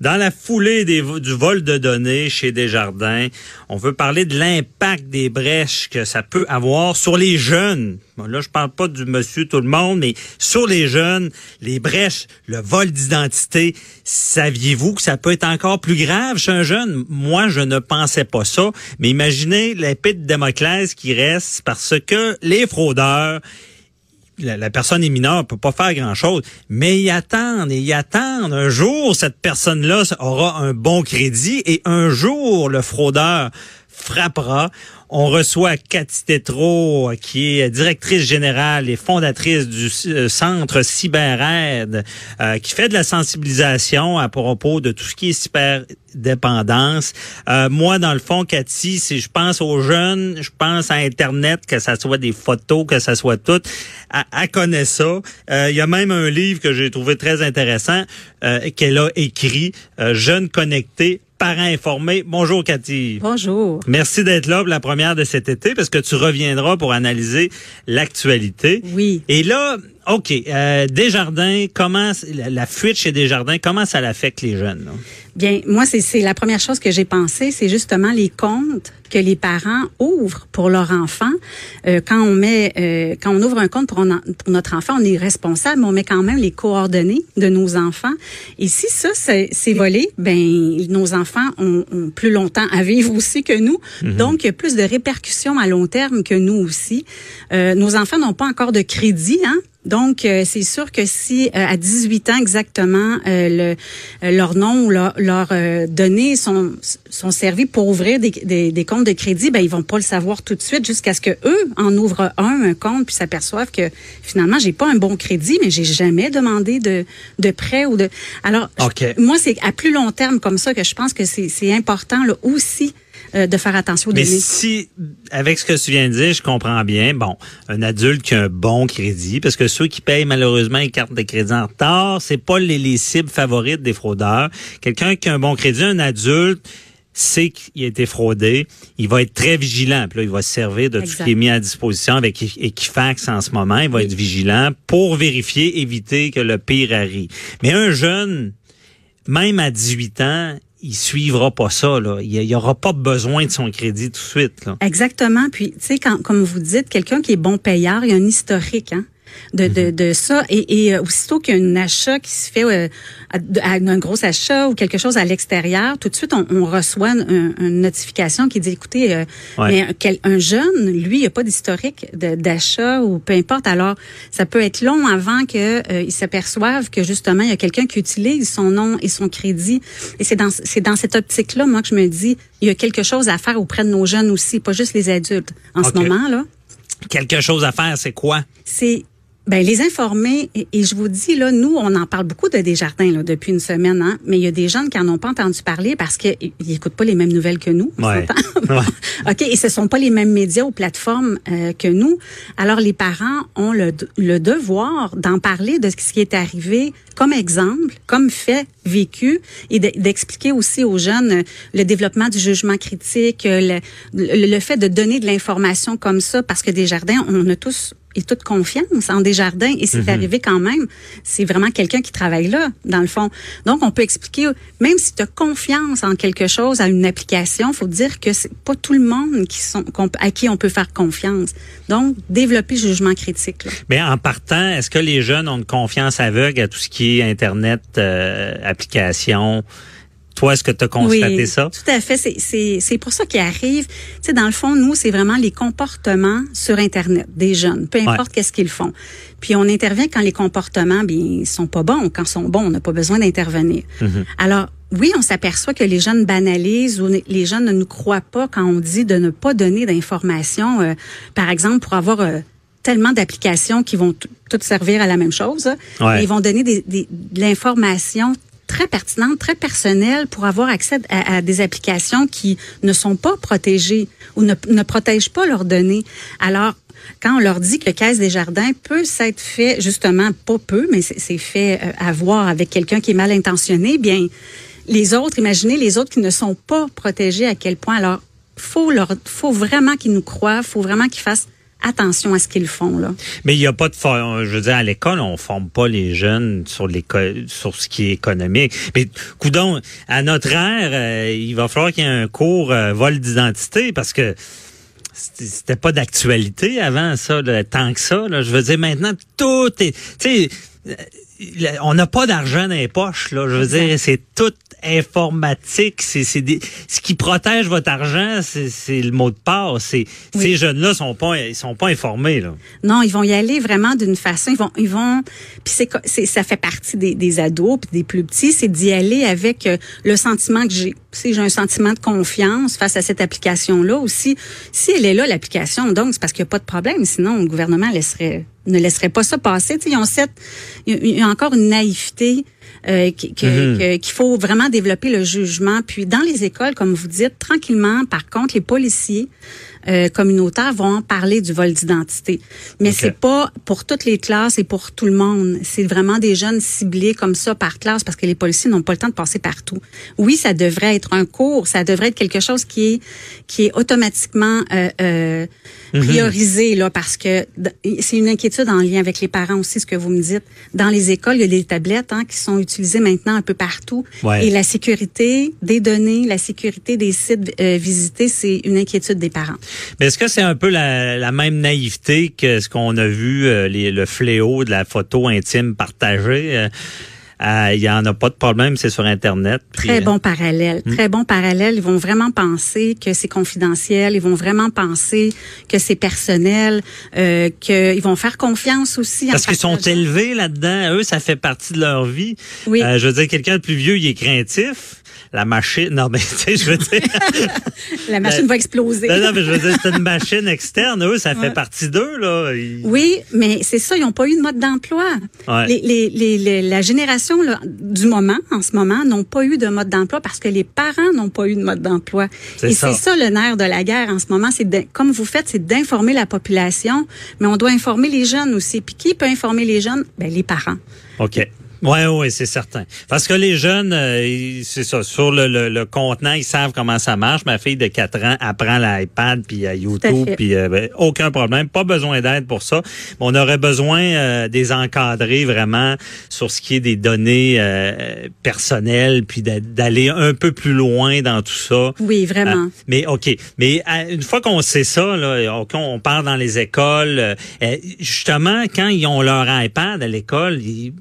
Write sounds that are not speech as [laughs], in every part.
Dans la foulée du vol de données chez Desjardins, on veut parler de l'impact des brèches que ça peut avoir sur les jeunes. Bon, là, je parle pas du monsieur tout le monde, mais sur les jeunes, les brèches, le vol d'identité, saviez-vous que ça peut être encore plus grave chez un jeune? Moi, je ne pensais pas ça, mais imaginez l'épée de Damoclès qui reste parce que les fraudeurs, la, personne est mineure, peut pas faire grand-chose, mais y attendent et y attendent. Un jour, cette personne-là aura un bon crédit et un jour, le fraudeur frappera. On reçoit Cathy Tétrault, qui est directrice générale et fondatrice du euh, centre CyberAide, euh, qui fait de la sensibilisation à propos de tout ce qui est cyberdépendance. Euh, moi, dans le fond, Cathy, si je pense aux jeunes, je pense à Internet, que ça soit des photos, que ça soit tout. Elle, connaît ça. Il y a même un livre que j'ai trouvé très intéressant qu'elle a écrit, Jeunes connectés parents informés. Bonjour Cathy. Bonjour. Merci d'être là pour la première de cet été parce que tu reviendras pour analyser l'actualité. Oui. Et là, OK, euh, Desjardins, comment la fuite chez Desjardins, comment ça l'affecte les jeunes? Là? Bien, moi, c'est la première chose que j'ai pensé, c'est justement les comptes que les parents ouvrent pour leur enfant. Euh, quand on met, euh, quand on ouvre un compte pour, pour, notre enfant, on est responsable, mais on met quand même les coordonnées de nos enfants. Et si ça c'est volé, ben nos enfants ont, ont, plus longtemps à vivre aussi que nous. Mhm. Donc, il y a plus de répercussions à long terme que nous aussi. Euh, nos enfants n'ont pas encore de crédit, hein, donc, euh, c'est sûr que si euh, à 18 ans exactement, euh, le, leur nom ou leur, données sont, sont servies pour ouvrir des, des, comptes de crédit, ben ils vont pas le savoir tout de suite jusqu'à ce que eux en ouvrent un, un compte, puis s'aperçoivent que finalement j'ai pas un bon crédit, mais j'ai jamais demandé de, de prêt ou de. Alors, moi c'est à plus long terme comme ça que je pense que c'est important là aussi euh, de faire attention aux Mais si, avec ce que tu viens de dire, je comprends bien, bon, un adulte qui a un bon crédit, parce que ceux qui payent malheureusement les cartes de crédit en retard, c'est pas les, les cibles favorites des fraudeurs. Quelqu'un qui a un bon crédit, un adulte, sait qu'il a été fraudé, il va être très vigilant. Puis là, il va se servir de tout ce qui est mis à disposition avec Equifax en ce moment. Il va être vigilant pour vérifier, éviter que le pire arrive. Mais un jeune, même à 18 ans, il suivra pas ça. Là. Il n'y aura pas besoin de son crédit tout de suite. Là. Exactement. Puis, tu sais, comme vous dites, quelqu'un qui est bon payeur, il y a un historique. Hein? De, de, de ça. Et, et euh, aussitôt qu'il y a un achat qui se fait, euh, un gros achat ou quelque chose à l'extérieur, tout de suite, on, on reçoit une, notification qui dit, écoutez, euh, mais un, jeune, lui, il n'y a pas d'historique d'achat ou peu importe. Alors, ça peut être long avant que euh, il s'aperçoive que justement, il y a quelqu'un qui utilise son nom et son crédit. Et c'est dans, c'est dans cette optique-là, moi, que je me dis, il y a quelque chose à faire auprès de nos jeunes aussi, pas juste les adultes. En ce moment, là. Quelque chose à faire, c'est quoi? C'est ben les informer et, je vous dis là, nous on en parle beaucoup de Desjardins là depuis une semaine, hein, mais il y a des jeunes qui en ont pas entendu parler parce qu'ils n'écoutent pas les mêmes nouvelles que nous. Ouais. [laughs] [laughs] ok, et ce sont pas les mêmes médias ou plateformes euh, que nous. Alors les parents ont le, le devoir d'en parler de ce qui est arrivé comme exemple, comme fait vécu, et d'expliquer aussi aux jeunes le développement du jugement critique, le, le fait de donner de l'information comme ça, parce que Desjardins, on a tous et toute confiance en Desjardins et c'est mhm. arrivé quand même. C'est vraiment quelqu'un qui travaille là, dans le fond. Donc, on peut expliquer, même si tu as confiance en quelque chose, à une application, faut dire que c'est pas tout le monde qui sont, à qui on peut faire confiance. Donc, développer le jugement critique. Là. Mais en partant, est-ce que les jeunes ont une confiance aveugle à tout ce qui est Internet, euh, application? Toi, est-ce que tu as constaté oui, ça? Tout à fait. C'est pour ça qu'il arrive. Tu sais, dans le fond, nous, c'est vraiment les comportements sur Internet des jeunes, peu importe qu'est-ce qu'ils font. Puis on intervient quand les comportements, bien, sont pas bons. Quand ils sont bons, on n'a pas besoin d'intervenir. Mm-hmm. Alors, oui, on s'aperçoit que les jeunes banalisent ou les jeunes ne nous croient pas quand on dit de ne pas donner d'informations, euh, par exemple, pour avoir euh, tellement d'applications qui vont toutes servir à la même chose. Ouais. Ils vont donner des, des, de l'information très pertinente, très personnelle pour avoir accès à, à, des applications qui ne sont pas protégées ou ne, ne protègent pas leurs données. Alors, quand on leur dit que Caisse des Jardins peut s'être fait, justement, pas peu, mais c'est fait euh, avoir avec quelqu'un qui est mal intentionné, bien, les autres, imaginez les autres qui ne sont pas protégés à quel point. Alors, faut leur, faut vraiment qu'ils nous croient, faut vraiment qu'ils fassent attention à ce qu'ils font là. Mais il n'y a pas de je veux dire à l'école on forme pas les jeunes sur sur ce qui est économique. Mais coudon à notre ère euh, il va falloir qu'il y ait un cours euh, vol d'identité parce que c'était pas d'actualité avant ça tant que ça là. je veux dire maintenant tout est tu sais on n'a pas d'argent dans les poches là, je veux dire c'est tout informatique, c'est c'est ce qui protège votre argent, c'est le mot de passe. C'est oui. ces jeunes-là sont pas ils sont pas informés là. Non, ils vont y aller vraiment d'une façon, ils vont ils vont puis c'est ça fait partie des, des ados puis des plus petits, c'est d'y aller avec euh, le sentiment que j'ai. Si j'ai un sentiment de confiance face à cette application-là aussi, si elle est là l'application, donc c'est parce qu'il n'y a pas de problème, sinon le gouvernement laisserait ne laisserait pas ça passer. Cette, il y a encore une naïveté euh, qu'il mm-hmm. faut vraiment développer le jugement. Puis dans les écoles, comme vous dites, tranquillement, par contre, les policiers euh, communautaires vont parler du vol d'identité. Mais okay. c'est pas pour toutes les classes et pour tout le monde. C'est vraiment des jeunes ciblés comme ça par classe parce que les policiers n'ont pas le temps de passer partout. Oui, ça devrait être un cours, ça devrait être quelque chose qui est qui est automatiquement euh, euh, priorisé là parce que c'est une inquiétude en lien avec les parents aussi ce que vous me dites. Dans les écoles, il y a des tablettes hein, qui sont utilisées maintenant un peu partout ouais. et la sécurité des données, la sécurité des sites euh, visités, c'est une inquiétude des parents. Mais est-ce que c'est un peu la, la, même naïveté que ce qu'on a vu, euh, les, le fléau de la photo intime partagée? Euh, il n'y en a pas de problème, c'est sur Internet. Puis, très bon parallèle, hmm. très bon parallèle. Ils vont vraiment penser que c'est confidentiel, ils vont vraiment penser que c'est personnel, euh, qu'ils vont faire confiance aussi. Parce qu'ils sont élevés là-dedans, eux, ça fait partie de leur vie. Oui. Euh, je veux dire, quelqu'un de plus vieux, il est craintif la machine. Non, mais [laughs] tu sais, je veux dire. la machine va exploser. Non, non, mais je veux dire, c'est une machine externe. Eux, ça fait partie d'eux, là. Ils... Oui, mais c'est ça, ils n'ont pas eu de mode d'emploi. Ouais. Les, les, les, les, la génération là, du moment, en ce moment, n'ont pas eu de mode d'emploi parce que les parents n'ont pas eu de mode d'emploi. Et c'est ça le nerf de la guerre en ce moment. C'est comme vous faites, c'est d'informer la population, mais on doit informer les jeunes aussi. Puis qui peut informer les jeunes? Ben, les parents. OK. Oui, oui, c'est certain. Parce que les jeunes, euh, c'est ça, sur le, le, le, contenant, ils savent comment ça marche. Ma fille de 4 ans apprend l'iPad, puis à YouTube, puis euh, ben, aucun problème. Pas besoin d'aide pour ça. On aurait besoin euh, des encadrer vraiment sur ce qui est des données euh, personnelles, puis d'aller un peu plus loin dans tout ça. Oui, vraiment. mais OK. Mais une fois qu'on sait ça, là, on part dans les écoles, justement, quand ils ont leur iPad à l'école, ils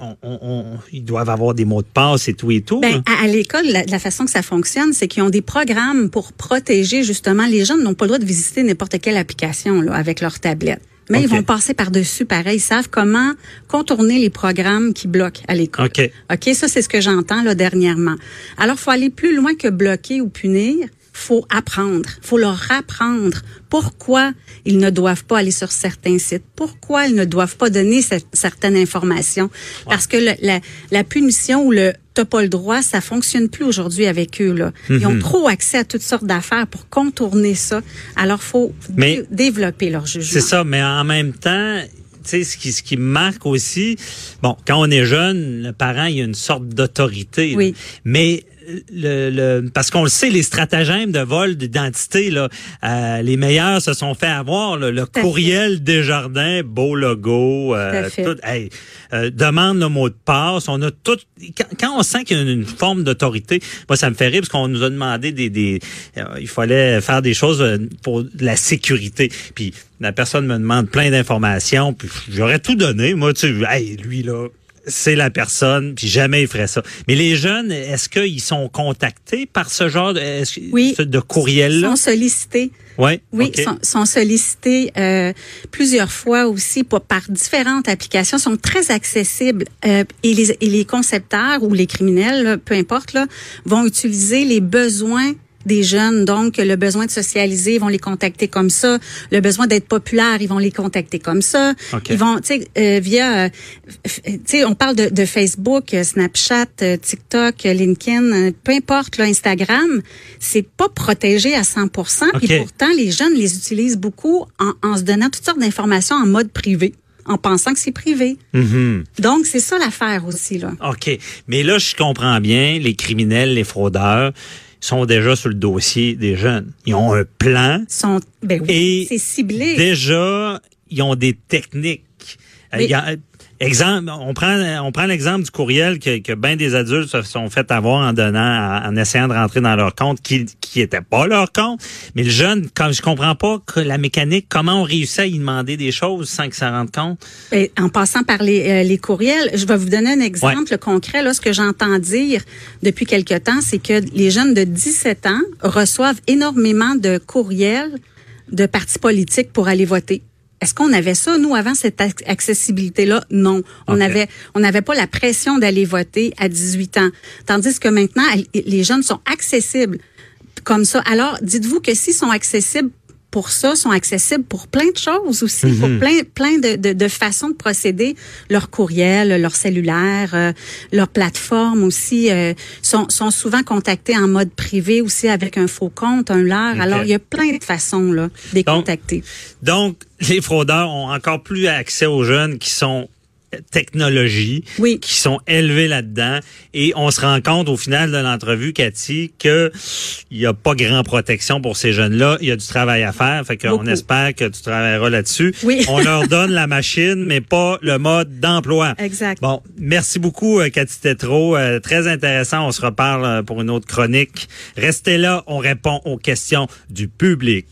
on, on, on, ils doivent avoir des mots de passe et tout et tout. Ben, à, à l'école, la, la, façon que ça fonctionne, c'est qu'ils ont des programmes pour protéger justement les gens n'ont pas le droit de visiter n'importe quelle application là, avec leur tablette. Mais okay. ils vont passer par-dessus, pareil. Ils savent comment contourner les programmes qui bloquent à l'école. OK. OK, ça, c'est ce que j'entends là dernièrement. Alors, il faut aller plus loin que bloquer ou punir faut apprendre, faut leur apprendre pourquoi ils ne doivent pas aller sur certains sites, pourquoi ils ne doivent pas donner cette, certaines informations, ouais. parce que le, la, la, punition ou le t'as pas le droit, ça fonctionne plus aujourd'hui avec eux là. Ils mm -hmm. ont trop accès à toutes sortes d'affaires pour contourner ça. Alors faut mais, développer leur jugement. C'est ça, mais en même temps, ce qui, ce qui marque aussi, bon, quand on est jeune, le parent, il y a une sorte d'autorité. Oui. Mais le, le, parce qu'on le sait, les stratagèmes de vol d'identité, là, euh, les meilleurs se sont fait avoir. Là, le Tout courriel Desjardins, beau logo, euh, tout, hey, euh, demande le mot de passe. On a tout. Quand, quand on sent qu'il y a une, une forme d'autorité, moi ça me fait rire parce qu'on nous a demandé des, des euh, il fallait faire des choses pour la sécurité. Puis la personne me demande plein d'informations, puis j'aurais tout donné. Moi, tu sais, hey, lui là c'est la personne, puis jamais il ferait ça. Mais les jeunes, est-ce qu'ils sont contactés par ce genre de, Oui. de courriel-là? sont sollicités. Ouais, Oui, ok. sont, sont sollicités euh, plusieurs fois aussi pour, par différentes applications, sont très accessibles euh, et, les, et les concepteurs ou les criminels, là, peu importe, là, vont utiliser les besoins des jeunes, donc le besoin de socialiser, ils vont les contacter comme ça. Le besoin d'être populaire, ils vont les contacter comme ça. Ils vont, tu sais, euh, via, euh, tu sais, on parle de, de Facebook, euh, Snapchat, TikTok, LinkedIn, peu importe, là, Instagram, c'est pas protégé à 100 OK. Et pourtant, les jeunes les utilisent beaucoup en, en se donnant toutes sortes d'informations en mode privé, en pensant que c'est privé. Mhm. Donc, c'est ça l'affaire aussi, là. OK. Mais là, je comprends bien, les criminels, les fraudeurs sont déjà sur le dossier des jeunes. Ils ont un plan. Sont, ben oui, Et c'est ciblé. Déjà, ils ont des techniques. Euh, exemple, on prend, on prend l'exemple du courriel que, que bien des adultes se sont fait avoir en donnant, en, essayant de rentrer dans leur compte qui qui était pas leur compte. Mais le jeune, comme je comprends pas que la mécanique, comment on réussit à y demander des choses sans qu'il s'en rende compte? Ben, en passant par les, euh, les courriels, je vais vous donner un exemple concret. Là, ce que j'entends dire depuis quelque temps, c'est que les jeunes de 17 ans reçoivent énormément de courriels de partis politiques pour aller voter. Est-ce qu'on avait ça, nous, avant cette ac- accessibilité-là? Non. On Ok. avait, on n'avait pas la pression d'aller voter à 18 ans. Tandis que maintenant, les jeunes sont accessibles comme ça. Alors, dites-vous que s'ils sont accessibles pour ça, sont accessibles pour plein de choses aussi, Mhm. pour plein, plein de, de, de façons de procéder. Leur courriel, leur cellulaire, euh, leur plateforme aussi euh, sont, sont souvent contactés en mode privé aussi avec un faux compte, un leurre. Alors, il y a plein de façons là, de les Donc, contacter. Donc, les fraudeurs ont encore plus accès aux jeunes qui sont technologie, Oui. qui sont élevés là-dedans. Et on se rend compte au final de l'entrevue, Cathy, que il n'y a pas grand protection pour ces jeunes-là. Il y a du travail à faire. Fait qu'on espère que tu travailleras là-dessus. Oui. [laughs] on leur donne la machine, mais pas le mode d'emploi. Exact. Bon, merci beaucoup, euh, Cathy Tétrault. Euh, très intéressant. On se reparle euh, pour une autre chronique. Restez là. On répond aux questions du public.